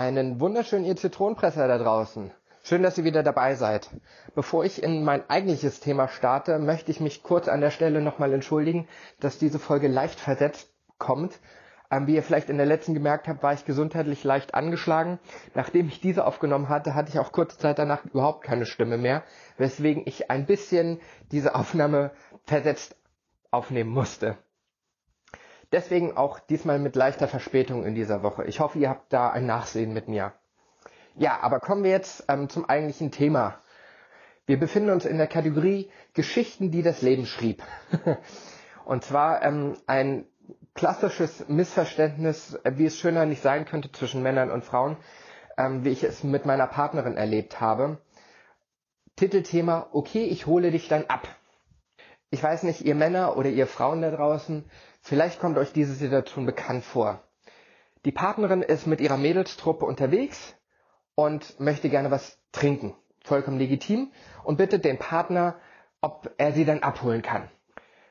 Einen wunderschönen ihr Zitronenpresser da draußen. Schön, dass ihr wieder dabei seid. Bevor ich in mein eigentliches Thema starte, möchte ich mich kurz an der Stelle nochmal entschuldigen, dass diese Folge leicht versetzt kommt. Ähm, wie ihr vielleicht in der letzten gemerkt habt, war ich gesundheitlich leicht angeschlagen. Nachdem ich diese aufgenommen hatte, hatte ich auch kurze Zeit danach überhaupt keine Stimme mehr, weswegen ich ein bisschen diese Aufnahme versetzt aufnehmen musste. Deswegen auch diesmal mit leichter Verspätung in dieser Woche. Ich hoffe, ihr habt da ein Nachsehen mit mir. Ja, aber kommen wir jetzt ähm, zum eigentlichen Thema. Wir befinden uns in der Kategorie Geschichten, die das Leben schrieb. Und zwar ähm, ein klassisches Missverständnis, äh, wie es schöner nicht sein könnte zwischen Männern und Frauen, ähm, wie ich es mit meiner Partnerin erlebt habe. Titelthema, okay, ich hole dich dann ab. Ich weiß nicht, ihr Männer oder ihr Frauen da draußen, Vielleicht kommt euch diese Situation bekannt vor. Die Partnerin ist mit ihrer Mädelstruppe unterwegs und möchte gerne was trinken. Vollkommen legitim und bittet den Partner, ob er sie dann abholen kann.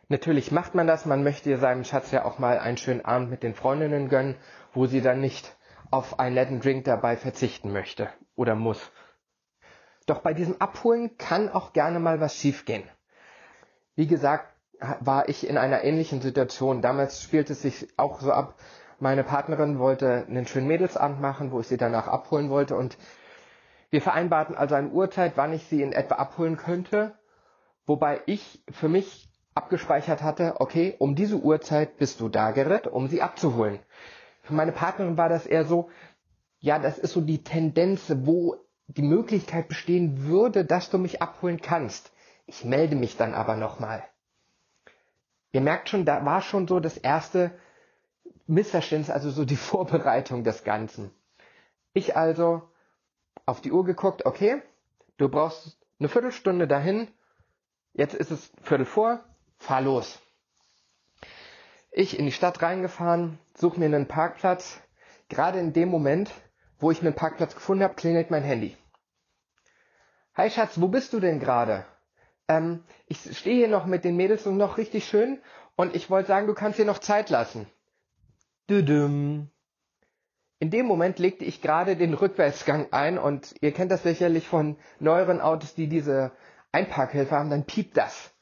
Natürlich macht man das, man möchte seinem Schatz ja auch mal einen schönen Abend mit den Freundinnen gönnen, wo sie dann nicht auf einen netten Drink dabei verzichten möchte oder muss. Doch bei diesem Abholen kann auch gerne mal was schiefgehen. Wie gesagt, war ich in einer ähnlichen Situation. Damals spielte es sich auch so ab, meine Partnerin wollte einen schönen Mädelsabend machen, wo ich sie danach abholen wollte und wir vereinbarten also eine Uhrzeit, wann ich sie in etwa abholen könnte, wobei ich für mich abgespeichert hatte, okay, um diese Uhrzeit bist du da, Gerrit, um sie abzuholen. Für meine Partnerin war das eher so, ja, das ist so die Tendenz, wo die Möglichkeit bestehen würde, dass du mich abholen kannst. Ich melde mich dann aber nochmal. Ihr merkt schon, da war schon so das erste Missverständnis, also so die Vorbereitung des Ganzen. Ich also auf die Uhr geguckt, okay, du brauchst eine Viertelstunde dahin, jetzt ist es Viertel vor, fahr los. Ich in die Stadt reingefahren, suche mir einen Parkplatz. Gerade in dem Moment, wo ich einen Parkplatz gefunden habe, klingelt mein Handy. Hi Schatz, wo bist du denn gerade? Ähm, ich stehe hier noch mit den Mädels und noch richtig schön und ich wollte sagen, du kannst dir noch Zeit lassen. Düdüm. In dem Moment legte ich gerade den Rückwärtsgang ein und ihr kennt das sicherlich von neueren Autos, die diese Einparkhilfe haben, dann piept das.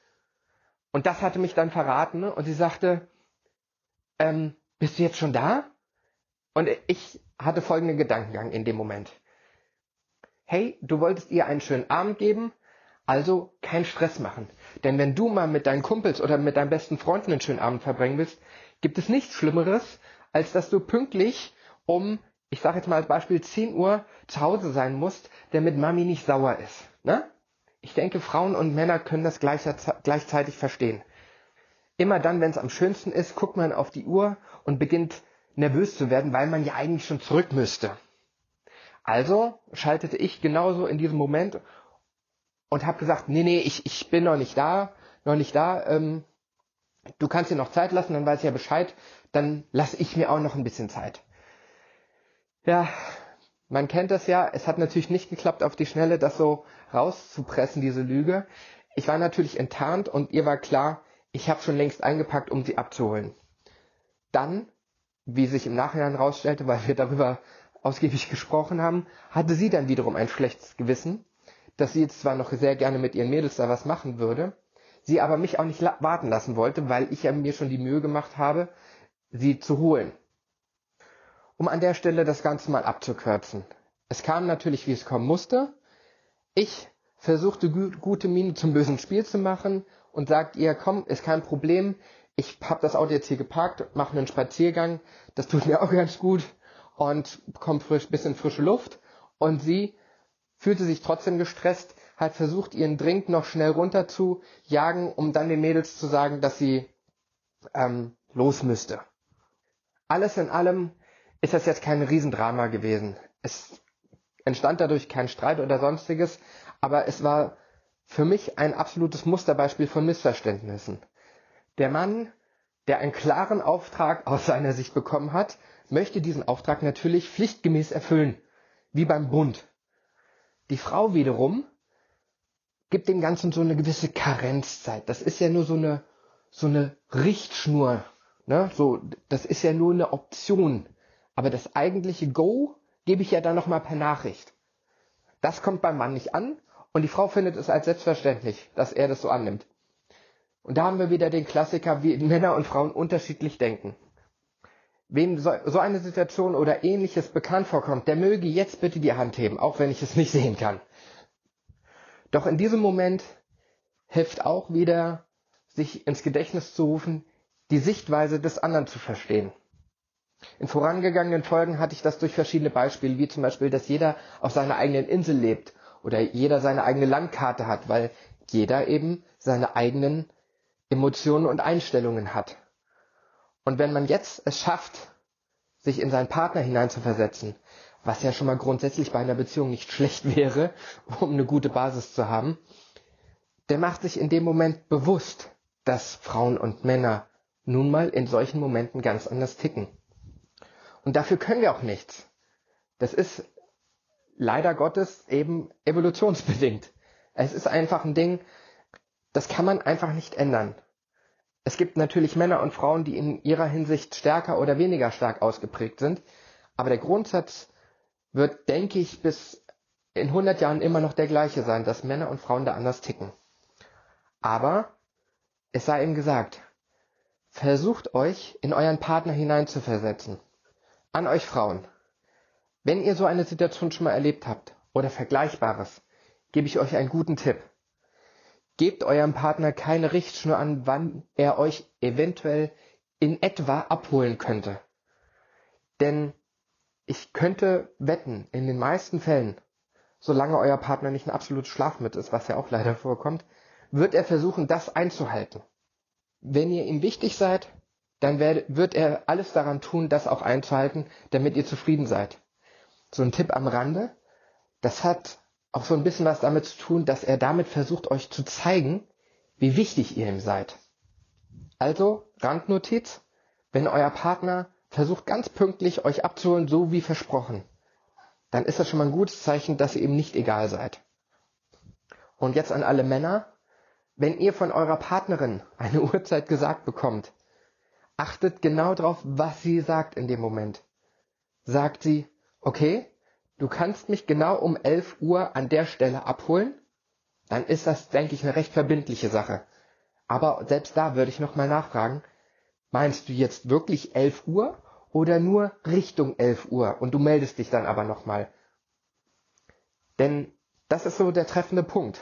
Und das hatte mich dann verraten und sie sagte, ähm, bist du jetzt schon da? Und ich hatte folgenden Gedankengang in dem Moment. Hey, du wolltest ihr einen schönen Abend geben, also kein Stress machen. Denn wenn du mal mit deinen Kumpels oder mit deinen besten Freunden einen schönen Abend verbringen willst, gibt es nichts Schlimmeres, als dass du pünktlich um, ich sage jetzt mal als Beispiel 10 Uhr zu Hause sein musst, damit Mami nicht sauer ist. Ne? Ich denke, Frauen und Männer können das gleichzeitig verstehen. Immer dann, wenn es am schönsten ist, guckt man auf die Uhr und beginnt nervös zu werden, weil man ja eigentlich schon zurück müsste. Also schaltete ich genauso in diesem Moment und habe gesagt, nee, nee, ich, ich bin noch nicht da, noch nicht da. Ähm, du kannst dir noch Zeit lassen, dann weiß ich ja Bescheid. Dann lasse ich mir auch noch ein bisschen Zeit. Ja, man kennt das ja. Es hat natürlich nicht geklappt, auf die Schnelle das so rauszupressen, diese Lüge. Ich war natürlich enttarnt und ihr war klar, ich habe schon längst eingepackt, um sie abzuholen. Dann, wie sich im Nachhinein rausstellte, weil wir darüber ausgiebig gesprochen haben, hatte sie dann wiederum ein schlechtes Gewissen dass sie jetzt zwar noch sehr gerne mit ihren Mädels da was machen würde, sie aber mich auch nicht warten lassen wollte, weil ich ja mir schon die Mühe gemacht habe, sie zu holen. Um an der Stelle das Ganze mal abzukürzen. Es kam natürlich, wie es kommen musste. Ich versuchte gute Miene zum bösen Spiel zu machen und sagt ihr, komm, ist kein Problem, ich habe das Auto jetzt hier geparkt, mache einen Spaziergang, das tut mir auch ganz gut und kommt frisch, bisschen frische Luft. Und sie fühlte sich trotzdem gestresst, hat versucht, ihren Drink noch schnell runter zu jagen, um dann den Mädels zu sagen, dass sie ähm, los müsste. Alles in allem ist das jetzt kein Riesendrama gewesen. Es entstand dadurch kein Streit oder sonstiges, aber es war für mich ein absolutes Musterbeispiel von Missverständnissen. Der Mann, der einen klaren Auftrag aus seiner Sicht bekommen hat, möchte diesen Auftrag natürlich pflichtgemäß erfüllen, wie beim Bund. Die Frau wiederum gibt dem Ganzen so eine gewisse Karenzzeit. Das ist ja nur so eine, so eine Richtschnur. Ne? So, das ist ja nur eine Option. Aber das eigentliche Go gebe ich ja dann nochmal per Nachricht. Das kommt beim Mann nicht an und die Frau findet es als selbstverständlich, dass er das so annimmt. Und da haben wir wieder den Klassiker, wie Männer und Frauen unterschiedlich denken. Wem so, so eine Situation oder ähnliches bekannt vorkommt, der möge jetzt bitte die Hand heben, auch wenn ich es nicht sehen kann. Doch in diesem Moment hilft auch wieder, sich ins Gedächtnis zu rufen, die Sichtweise des anderen zu verstehen. In vorangegangenen Folgen hatte ich das durch verschiedene Beispiele, wie zum Beispiel, dass jeder auf seiner eigenen Insel lebt oder jeder seine eigene Landkarte hat, weil jeder eben seine eigenen Emotionen und Einstellungen hat. Und wenn man jetzt es schafft, sich in seinen Partner hineinzuversetzen, was ja schon mal grundsätzlich bei einer Beziehung nicht schlecht wäre, um eine gute Basis zu haben, der macht sich in dem Moment bewusst, dass Frauen und Männer nun mal in solchen Momenten ganz anders ticken. Und dafür können wir auch nichts. Das ist leider Gottes eben evolutionsbedingt. Es ist einfach ein Ding, das kann man einfach nicht ändern. Es gibt natürlich Männer und Frauen, die in ihrer Hinsicht stärker oder weniger stark ausgeprägt sind, aber der Grundsatz wird, denke ich, bis in 100 Jahren immer noch der gleiche sein, dass Männer und Frauen da anders ticken. Aber es sei ihm gesagt, versucht euch in euren Partner hineinzuversetzen. An euch Frauen. Wenn ihr so eine Situation schon mal erlebt habt oder Vergleichbares, gebe ich euch einen guten Tipp. Gebt eurem Partner keine Richtschnur an, wann er euch eventuell in etwa abholen könnte. Denn ich könnte wetten, in den meisten Fällen, solange euer Partner nicht ein absolutes Schlafmittel ist, was ja auch leider vorkommt, wird er versuchen, das einzuhalten. Wenn ihr ihm wichtig seid, dann wird er alles daran tun, das auch einzuhalten, damit ihr zufrieden seid. So ein Tipp am Rande, das hat auch so ein bisschen was damit zu tun, dass er damit versucht, euch zu zeigen, wie wichtig ihr ihm seid. Also, Randnotiz, wenn euer Partner versucht ganz pünktlich euch abzuholen, so wie versprochen, dann ist das schon mal ein gutes Zeichen, dass ihr ihm nicht egal seid. Und jetzt an alle Männer, wenn ihr von eurer Partnerin eine Uhrzeit gesagt bekommt, achtet genau darauf, was sie sagt in dem Moment. Sagt sie, okay, du kannst mich genau um 11 Uhr an der Stelle abholen, dann ist das, denke ich, eine recht verbindliche Sache. Aber selbst da würde ich nochmal nachfragen, meinst du jetzt wirklich 11 Uhr oder nur Richtung 11 Uhr und du meldest dich dann aber nochmal? Denn das ist so der treffende Punkt.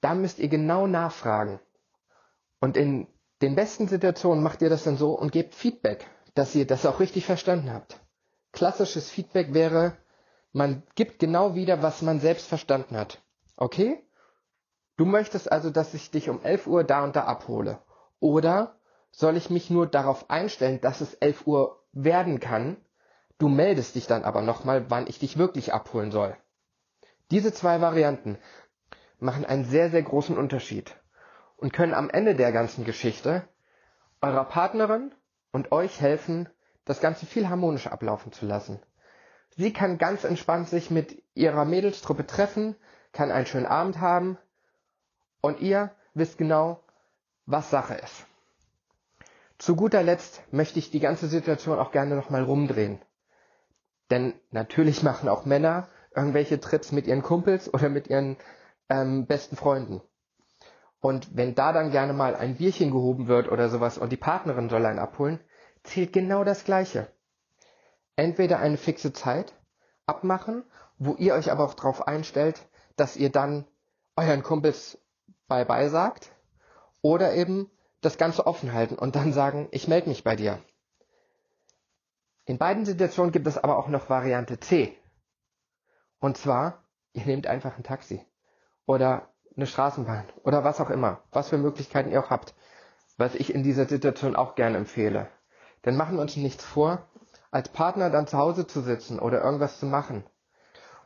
Da müsst ihr genau nachfragen. Und in den besten Situationen macht ihr das dann so und gebt Feedback, dass ihr das auch richtig verstanden habt. Klassisches Feedback wäre, man gibt genau wieder, was man selbst verstanden hat. Okay? Du möchtest also, dass ich dich um 11 Uhr da und da abhole. Oder soll ich mich nur darauf einstellen, dass es 11 Uhr werden kann? Du meldest dich dann aber nochmal, wann ich dich wirklich abholen soll. Diese zwei Varianten machen einen sehr, sehr großen Unterschied und können am Ende der ganzen Geschichte eurer Partnerin und euch helfen, das Ganze viel harmonischer ablaufen zu lassen. Sie kann ganz entspannt sich mit ihrer Mädelstruppe treffen, kann einen schönen Abend haben und ihr wisst genau, was Sache ist. Zu guter Letzt möchte ich die ganze Situation auch gerne nochmal rumdrehen. Denn natürlich machen auch Männer irgendwelche Tricks mit ihren Kumpels oder mit ihren ähm, besten Freunden. Und wenn da dann gerne mal ein Bierchen gehoben wird oder sowas und die Partnerin soll einen abholen, zählt genau das Gleiche. Entweder eine fixe Zeit abmachen, wo ihr euch aber auch darauf einstellt, dass ihr dann euren Kumpels Bye-bye sagt, oder eben das Ganze offen halten und dann sagen, ich melde mich bei dir. In beiden Situationen gibt es aber auch noch Variante C. Und zwar, ihr nehmt einfach ein Taxi oder eine Straßenbahn oder was auch immer, was für Möglichkeiten ihr auch habt, was ich in dieser Situation auch gerne empfehle. Denn machen wir uns nichts vor, als Partner dann zu Hause zu sitzen oder irgendwas zu machen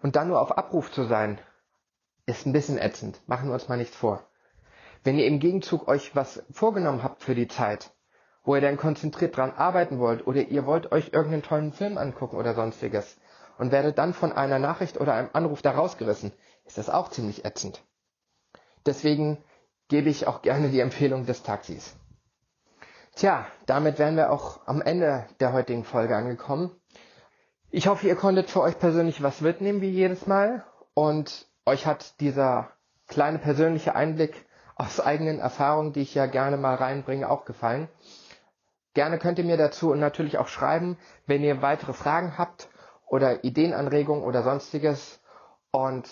und dann nur auf Abruf zu sein, ist ein bisschen ätzend. Machen wir uns mal nichts vor. Wenn ihr im Gegenzug euch was vorgenommen habt für die Zeit, wo ihr dann konzentriert dran arbeiten wollt oder ihr wollt euch irgendeinen tollen Film angucken oder sonstiges und werdet dann von einer Nachricht oder einem Anruf da rausgerissen, ist das auch ziemlich ätzend. Deswegen gebe ich auch gerne die Empfehlung des Taxis. Tja, damit wären wir auch am Ende der heutigen Folge angekommen. Ich hoffe, ihr konntet für euch persönlich was mitnehmen, wie jedes Mal. Und euch hat dieser kleine persönliche Einblick aus eigenen Erfahrungen, die ich ja gerne mal reinbringe, auch gefallen. Gerne könnt ihr mir dazu und natürlich auch schreiben, wenn ihr weitere Fragen habt oder Ideenanregungen oder sonstiges. Und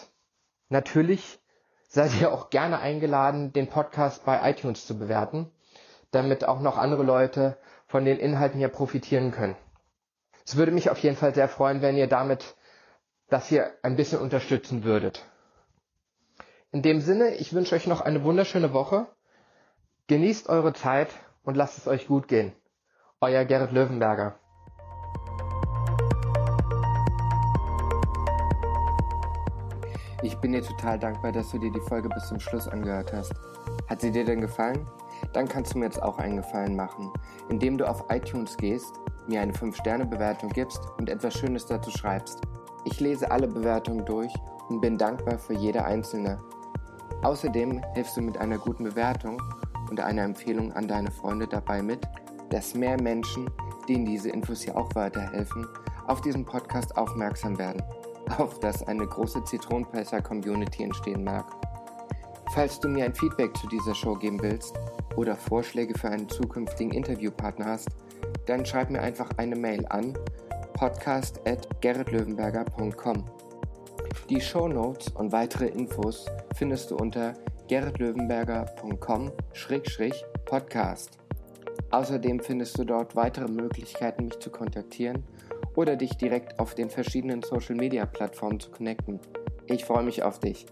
natürlich seid ihr auch gerne eingeladen, den Podcast bei iTunes zu bewerten, damit auch noch andere Leute von den Inhalten hier profitieren können. Es würde mich auf jeden Fall sehr freuen, wenn ihr damit das hier ein bisschen unterstützen würdet. In dem Sinne, ich wünsche euch noch eine wunderschöne Woche. Genießt eure Zeit und lasst es euch gut gehen. Euer Gerrit Löwenberger. Ich bin dir total dankbar, dass du dir die Folge bis zum Schluss angehört hast. Hat sie dir denn gefallen? Dann kannst du mir jetzt auch einen Gefallen machen, indem du auf iTunes gehst, mir eine 5-Sterne-Bewertung gibst und etwas Schönes dazu schreibst. Ich lese alle Bewertungen durch und bin dankbar für jede einzelne. Außerdem hilfst du mit einer guten Bewertung und einer Empfehlung an deine Freunde dabei mit, dass mehr Menschen, denen diese Infos hier auch weiterhelfen, auf diesen Podcast aufmerksam werden, auf dass eine große Zitronenpresser-Community entstehen mag. Falls du mir ein Feedback zu dieser Show geben willst oder Vorschläge für einen zukünftigen Interviewpartner hast, dann schreib mir einfach eine Mail an podcast.gerritlöwenberger.com. Die Show Notes und weitere Infos findest du unter gerritlöwenberger.com-podcast. Außerdem findest du dort weitere Möglichkeiten, mich zu kontaktieren oder dich direkt auf den verschiedenen Social Media Plattformen zu connecten. Ich freue mich auf dich.